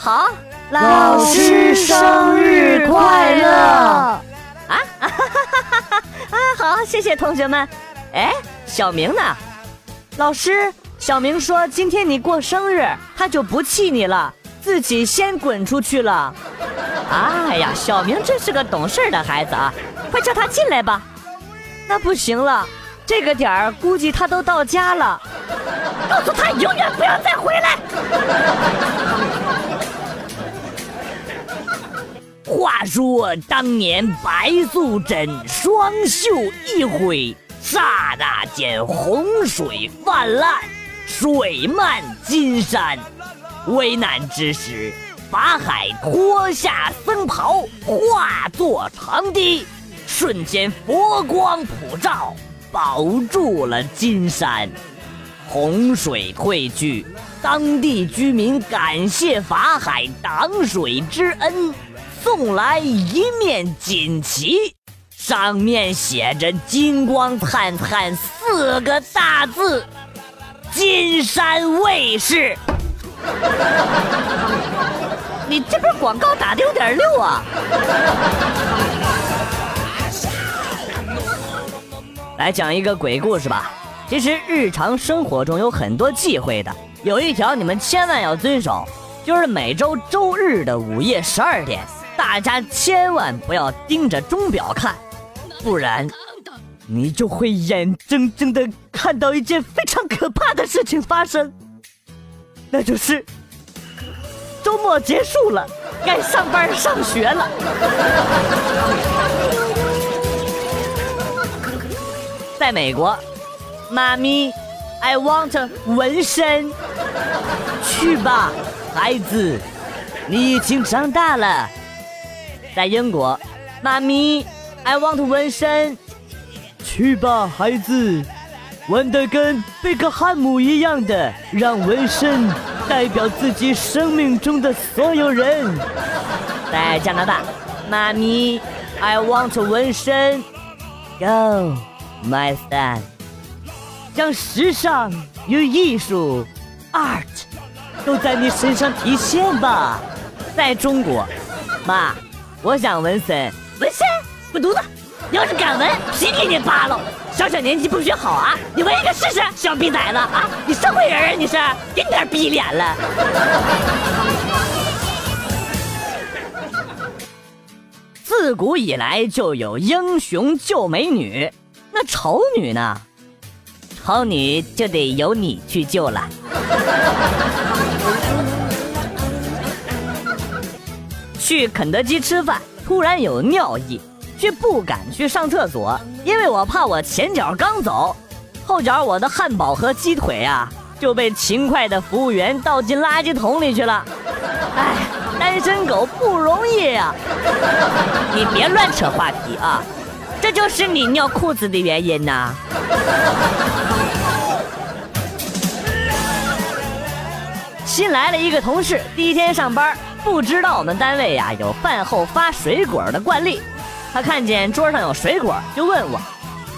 好，老师生日快乐！啊啊哈哈哈哈啊！好，谢谢同学们。哎，小明呢？老师，小明说今天你过生日，他就不气你了，自己先滚出去了。哎呀，小明真是个懂事的孩子啊！快叫他进来吧。那不行了，这个点儿估计他都到家了。告诉他永远不要再回来。话说当年白素贞双袖一挥，刹那间洪水泛滥，水漫金山。危难之时，法海脱下僧袍，化作长堤，瞬间佛光普照，保住了金山。洪水退去，当地居民感谢法海挡水之恩。送来一面锦旗，上面写着“金光灿灿”四个大字，“金山卫视”。你这边广告打的有点溜啊！来讲一个鬼故事吧。其实日常生活中有很多忌讳的，有一条你们千万要遵守，就是每周周日的午夜十二点。大家千万不要盯着钟表看，不然你就会眼睁睁的看到一件非常可怕的事情发生，那就是周末结束了，该上班上学了。在美国，妈咪，I want 纹身，去吧，孩子，你已经长大了。在英国，妈咪，I want 纹身，去吧，孩子，纹的跟贝克汉姆一样的，让纹身代表自己生命中的所有人。在加拿大，妈咪，I want 纹身，Go my son，让时尚与艺术，Art，都在你身上体现吧。在中国，妈。我想纹身，纹身，滚犊子！你要是敢纹，皮给你扒了！小小年纪不学好啊！你纹一个试试，小逼崽子啊！你社会人啊？你是？给你点逼脸了！自古以来就有英雄救美女，那丑女呢？丑女就得由你去救了。去肯德基吃饭，突然有尿意，却不敢去上厕所，因为我怕我前脚刚走，后脚我的汉堡和鸡腿啊就被勤快的服务员倒进垃圾桶里去了。哎，单身狗不容易呀！你别乱扯话题啊，这就是你尿裤子的原因呐。新来了一个同事，第一天上班。不知道我们单位呀有饭后发水果的惯例，他看见桌上有水果，就问我：“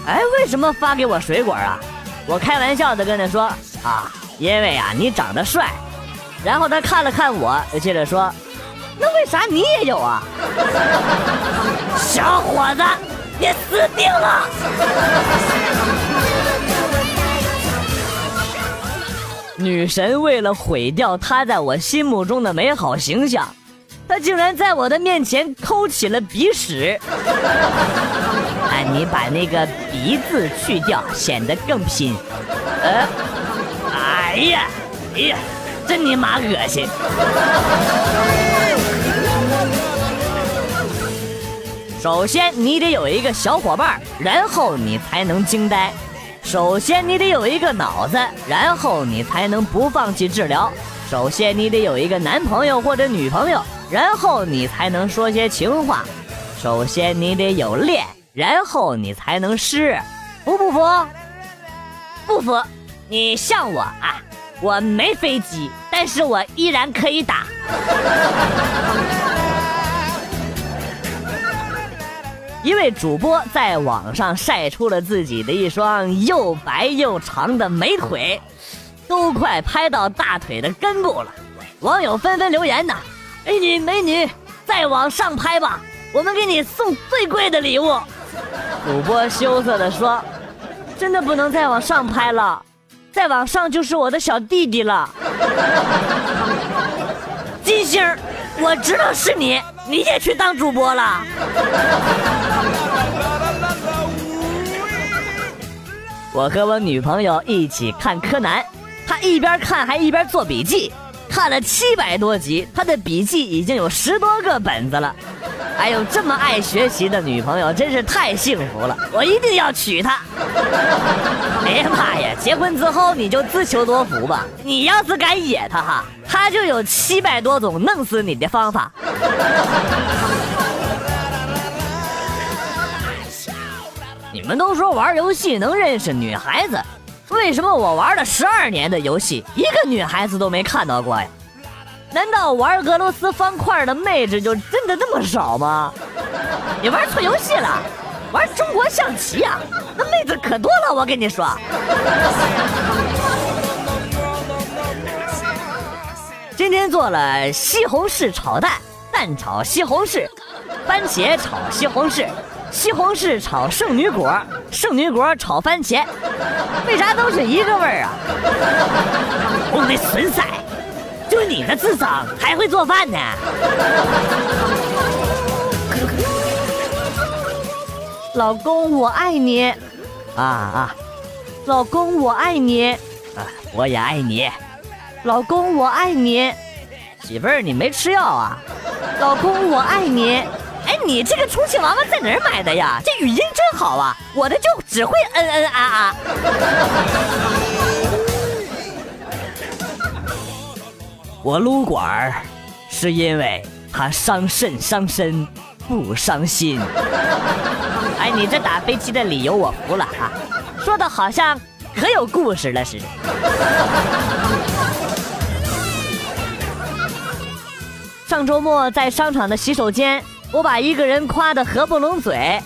哎，为什么发给我水果啊？”我开玩笑的跟他说：“啊，因为啊你长得帅。”然后他看了看我，又接着说：“那为啥你也有啊？” 小伙子，你死定了！女神为了毁掉她在我心目中的美好形象，她竟然在我的面前抠起了鼻屎。哎，你把那个“鼻”字去掉，显得更拼。呃，哎呀，哎呀，真你妈恶心！首先，你得有一个小伙伴，然后你才能惊呆。首先，你得有一个脑子，然后你才能不放弃治疗。首先，你得有一个男朋友或者女朋友，然后你才能说些情话。首先，你得有练，然后你才能湿。服不服？不服。你像我啊，我没飞机，但是我依然可以打。一位主播在网上晒出了自己的一双又白又长的美腿，都快拍到大腿的根部了。网友纷纷留言呢：“美女美女，再往上拍吧，我们给你送最贵的礼物。”主播羞涩地说：“真的不能再往上拍了，再往上就是我的小弟弟了。”金星儿，我知道是你，你也去当主播了。我和我女朋友一起看柯南，她一边看还一边做笔记，看了七百多集，她的笔记已经有十多个本子了。还有这么爱学习的女朋友，真是太幸福了！我一定要娶她。哎呀妈呀！结婚之后你就自求多福吧。你要是敢野她哈，她就有七百多种弄死你的方法。你们都说玩游戏能认识女孩子，为什么我玩了十二年的游戏，一个女孩子都没看到过呀？难道玩俄罗斯方块的妹子就真的那么少吗？你玩错游戏了，玩中国象棋呀，那妹子可多了，我跟你说。今天做了西红柿炒蛋，蛋炒西红柿，番茄炒西红柿，西红柿炒圣女果，圣女果炒番茄，为啥都是一个味儿啊？我的损塞！就你那智商还会做饭呢？老公，我爱你，啊啊！老公，我爱你，啊，我也爱你。老公，我爱你。媳妇儿，你没吃药啊？老公，我爱你。哎，你这个充气娃娃在哪儿买的呀？这语音真好啊！我的就只会嗯嗯啊啊。我撸管儿，是因为它伤肾伤身，不伤心。哎，你这打飞机的理由我服了啊，说的好像可有故事了似的。上周末在商场的洗手间，我把一个人夸得合不拢嘴。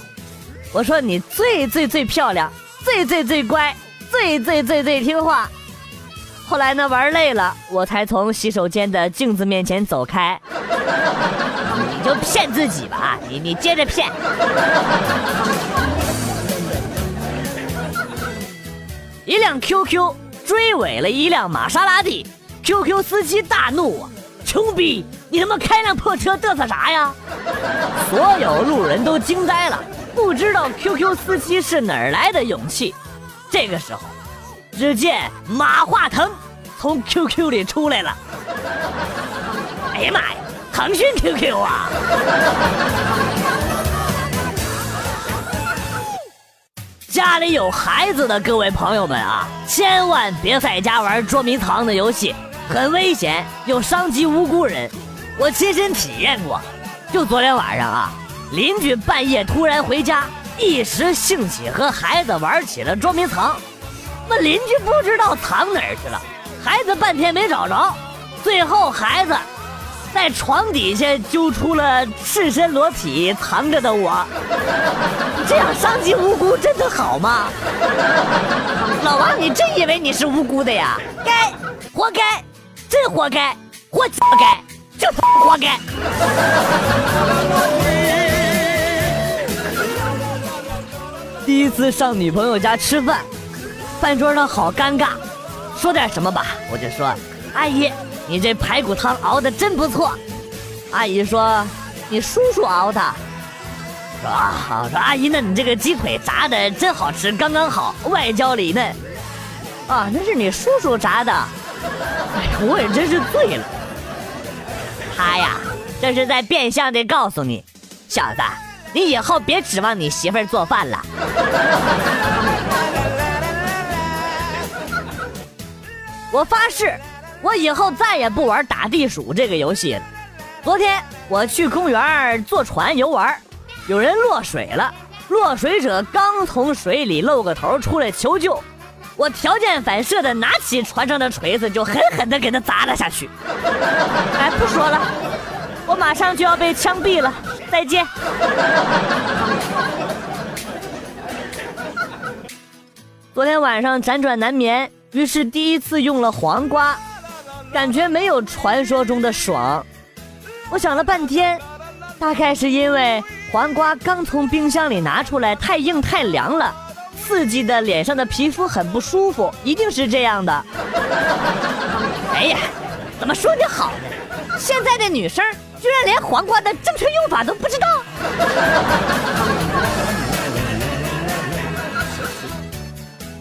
我说你最最最漂亮，最最最乖，最最最最听话。后来呢，玩累了，我才从洗手间的镜子面前走开。你就骗自己吧，你你接着骗。一辆 QQ 追尾了一辆玛莎拉蒂，QQ 司机大怒！穷逼，你他妈开辆破车嘚瑟啥呀？所有路人都惊呆了，不知道 QQ 司机是哪来的勇气。这个时候。只见马化腾从 QQ 里出来了。哎呀妈呀，腾讯 QQ 啊！家里有孩子的各位朋友们啊，千万别在家玩捉迷藏的游戏，很危险，又伤及无辜人。我亲身体验过，就昨天晚上啊，邻居半夜突然回家，一时兴起和孩子玩起了捉迷藏。那邻居不知道藏哪儿去了，孩子半天没找着，最后孩子在床底下揪出了赤身裸体藏着的我。这样伤及无辜真的好吗？老王，你真以为你是无辜的呀？该，活该，真活该，活该，就活该。第一次上女朋友家吃饭。饭桌上好尴尬，说点什么吧。我就说，阿姨，你这排骨汤熬的真不错。阿姨说，你叔叔熬的。说啊，说阿姨，那你这个鸡腿炸的真好吃，刚刚好，外焦里嫩。啊，那是你叔叔炸的。哎呀，我也真是醉了。他呀，这是在变相的告诉你，小子，你以后别指望你媳妇儿做饭了。我发誓，我以后再也不玩打地鼠这个游戏了。昨天我去公园坐船游玩，有人落水了，落水者刚从水里露个头出来求救，我条件反射的拿起船上的锤子就狠狠的给他砸了下去。哎，不说了，我马上就要被枪毙了，再见。昨天晚上辗转难眠。于是第一次用了黄瓜，感觉没有传说中的爽。我想了半天，大概是因为黄瓜刚从冰箱里拿出来，太硬太凉了，刺激的脸上的皮肤很不舒服，一定是这样的。哎呀，怎么说你好呢？现在的女生居然连黄瓜的正确用法都不知道。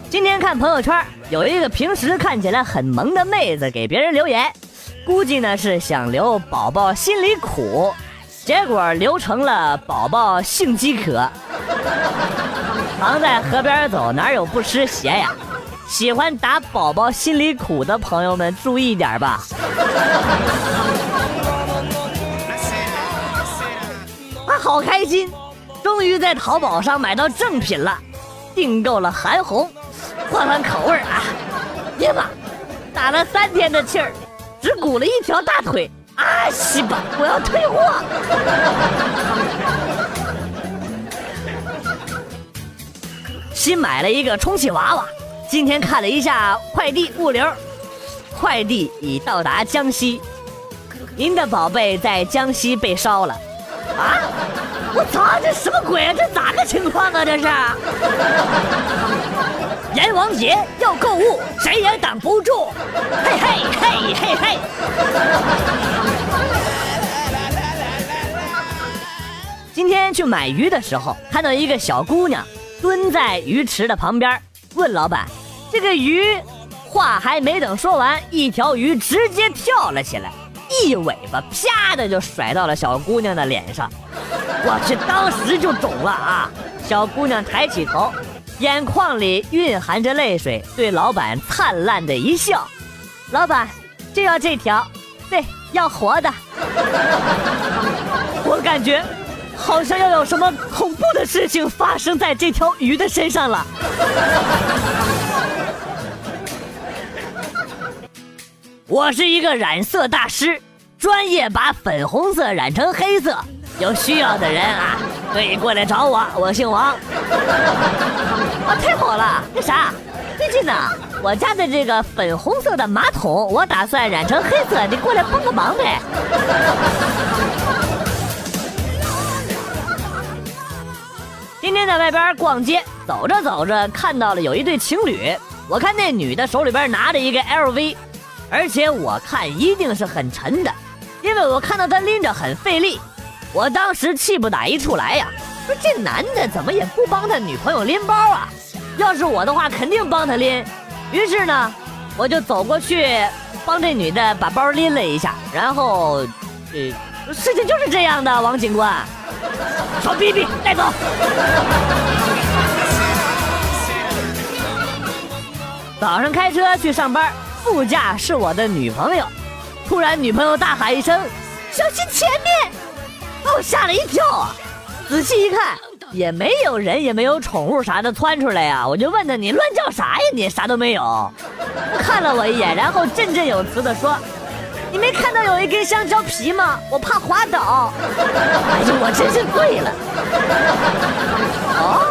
今天看朋友圈，有一个平时看起来很萌的妹子给别人留言，估计呢是想留宝宝心里苦，结果留成了宝宝性饥渴。常在河边走，哪有不湿鞋呀？喜欢打宝宝心里苦的朋友们注意点吧。啊，好开心，终于在淘宝上买到正品了，订购了韩红。换换口味啊！呀妈，打了三天的气儿，只鼓了一条大腿啊！西吧，我要退货。新买了一个充气娃娃，今天看了一下快递物流，快递已到达江西，您的宝贝在江西被烧了。啊！我操，这什么鬼啊？这咋个情况啊？这是？阎王爷要购物，谁也挡不住！嘿嘿嘿嘿嘿！今天去买鱼的时候，看到一个小姑娘蹲在鱼池的旁边，问老板：“这个鱼……”话还没等说完，一条鱼直接跳了起来，一尾巴啪的就甩到了小姑娘的脸上。我去，当时就肿了啊！小姑娘抬起头。眼眶里蕴含着泪水，对老板灿烂的一笑。老板，就要这条，对，要活的。我感觉好像要有什么恐怖的事情发生在这条鱼的身上了。我是一个染色大师，专业把粉红色染成黑色。有需要的人啊，可以过来找我。我姓王。啊，太好了！那啥，最近呢，我家的这个粉红色的马桶，我打算染成黑色，你过来帮个忙呗。今天在外边逛街，走着走着看到了有一对情侣，我看那女的手里边拿着一个 LV，而且我看一定是很沉的，因为我看到她拎着很费力。我当时气不打一处来呀。说这男的怎么也不帮他女朋友拎包啊？要是我的话，肯定帮他拎。于是呢，我就走过去帮这女的把包拎了一下，然后，呃，事情就是这样的，王警官，小逼逼带走。早上开车去上班，副驾是我的女朋友，突然女朋友大喊一声：“小心前面！”把我吓了一跳啊！仔细一看，也没有人，也没有宠物啥的窜出来呀。我就问他：“你乱叫啥呀？你啥都没有。”他看了我一眼，然后振振有词的说：“你没看到有一根香蕉皮吗？我怕滑倒。”哎呦，我真是醉了。哦，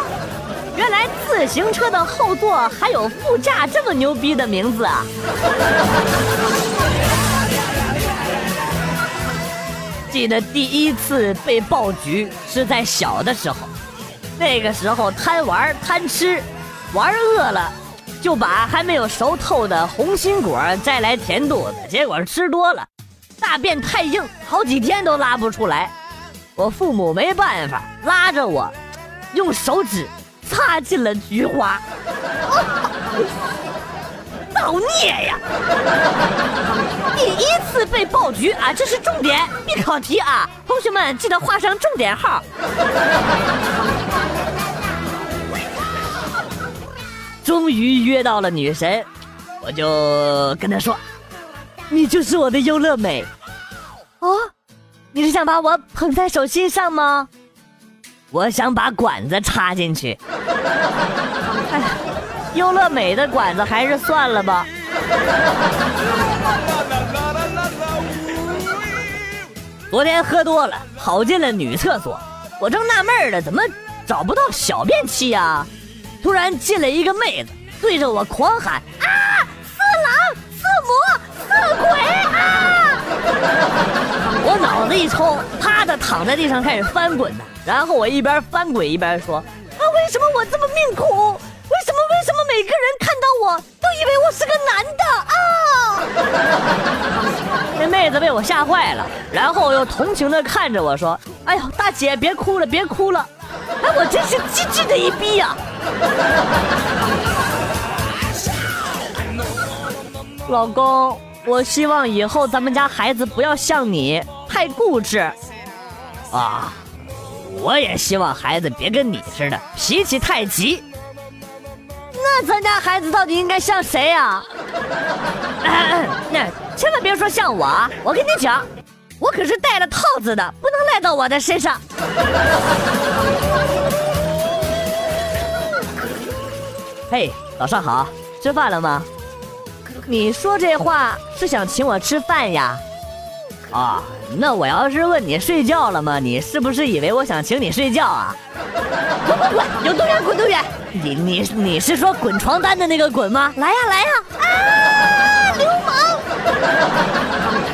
原来自行车的后座还有副驾这么牛逼的名字啊！记得第一次被爆菊是在小的时候，那个时候贪玩贪吃，玩饿了，就把还没有熟透的红心果摘来填肚子，结果吃多了，大便太硬，好几天都拉不出来。我父母没办法，拉着我，用手指擦进了菊花。造孽呀！第一次被爆菊啊，这是重点必考题啊！同学们记得画上重点号。终于约到了女神，我就跟她说：“你就是我的优乐美。”哦，你是想把我捧在手心上吗？我想把管子插进去。优乐美的管子还是算了吧。昨天喝多了，跑进了女厕所，我正纳闷呢，怎么找不到小便器呀？突然进来一个妹子，对着我狂喊：“啊，色狼、色魔、色鬼啊！”我脑子！”一抽，啪的躺在地上开始翻滚呢。然后我一边翻滚一边说：“啊，为什么我这么命苦？我都以为我是个男的啊？” 那妹子被我吓坏了，然后又同情的看着我说：“哎呦，大姐别哭了，别哭了。”哎，我真是机智的一逼呀！老公，我希望以后咱们家孩子不要像你太固执啊！我也希望孩子别跟你似的脾气太急。那咱家孩子到底应该像谁呀？那千万别说像我啊！我跟你讲，我可是戴了套子的，不能赖到我的身上。嘿，早上好，吃饭了吗？你说这话是想请我吃饭呀？啊，那我要是问你睡觉了吗？你是不是以为我想请你睡觉啊？滚滚滚，有多远滚多远！你你你是说滚床单的那个滚吗？来呀来呀！啊，流氓！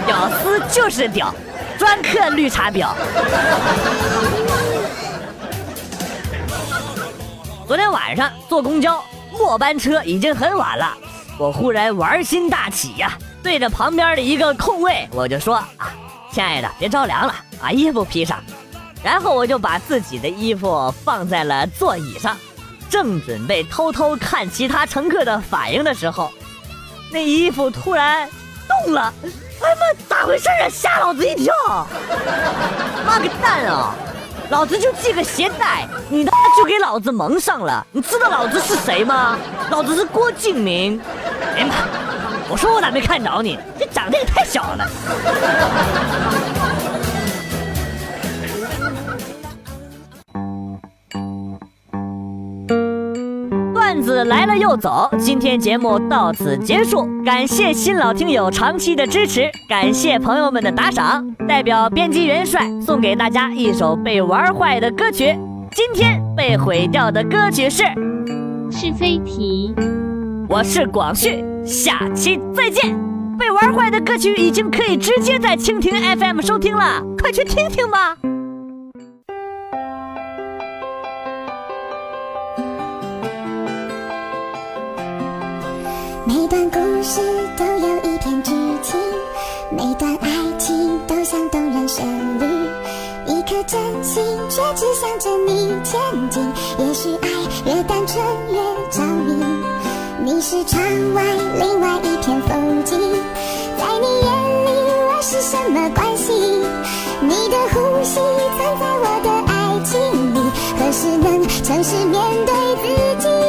屌丝就是屌，专克绿茶婊。昨天晚上坐公交末班车已经很晚了。我忽然玩心大起呀，对着旁边的一个空位，我就说：“啊，亲爱的，别着凉了，把衣服披上。”然后我就把自己的衣服放在了座椅上，正准备偷偷看其他乘客的反应的时候，那衣服突然动了！哎妈，咋回事啊？吓老子一跳！妈个蛋啊！老子就系个鞋带，你他妈就给老子蒙上了！你知道老子是谁吗？老子是郭敬明。哎呀妈！我说我咋没看着你？这长得也太小了。段子来了又走，今天节目到此结束，感谢新老听友长期的支持，感谢朋友们的打赏。代表编辑元帅送给大家一首被玩坏的歌曲，今天被毁掉的歌曲是是非题。我是广旭，下期再见。被玩坏的歌曲已经可以直接在蜻蜓 FM 收听了，快去听听吧。每段故事都有一篇剧情，每段爱情都像动人旋律。一颗真心却只向着你前进，也许爱越单纯越着迷。你是窗外另外一片风景，在你眼里我是什么关系？你的呼吸藏在我的爱情里，何时能诚实面对自己？